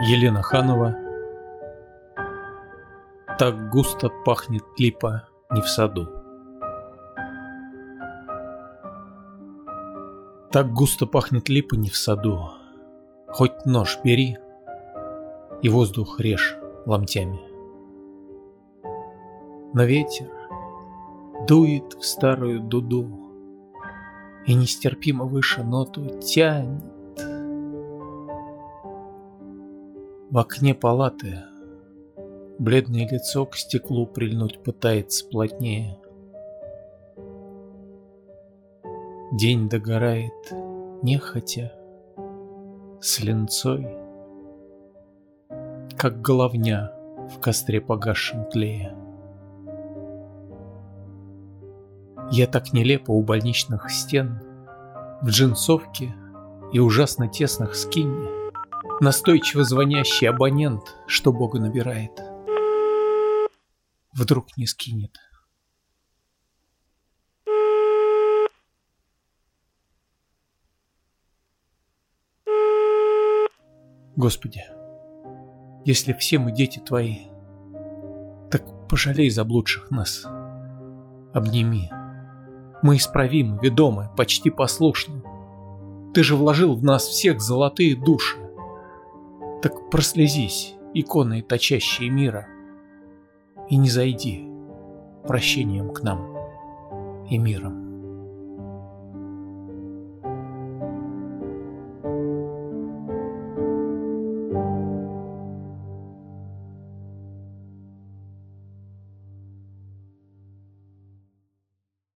Елена Ханова. Так густо пахнет липа не в саду Так густо пахнет липа не в саду Хоть нож бери и воздух режь ломтями. Но ветер дует в старую дуду И нестерпимо выше ноту тянет В окне палаты Бледное лицо к стеклу прильнуть пытается плотнее. День догорает нехотя, с ленцой, Как головня в костре погасшем тлея. Я так нелепо у больничных стен, В джинсовке и ужасно тесных скине, Настойчиво звонящий абонент, что Бога набирает. Вдруг не скинет. Господи, если все мы дети Твои, так пожалей заблудших нас. Обними. Мы исправимы, ведомы, почти послушны. Ты же вложил в нас всех золотые души. Так прослезись, иконы, точащие мира, И не зайди прощением к нам и миром.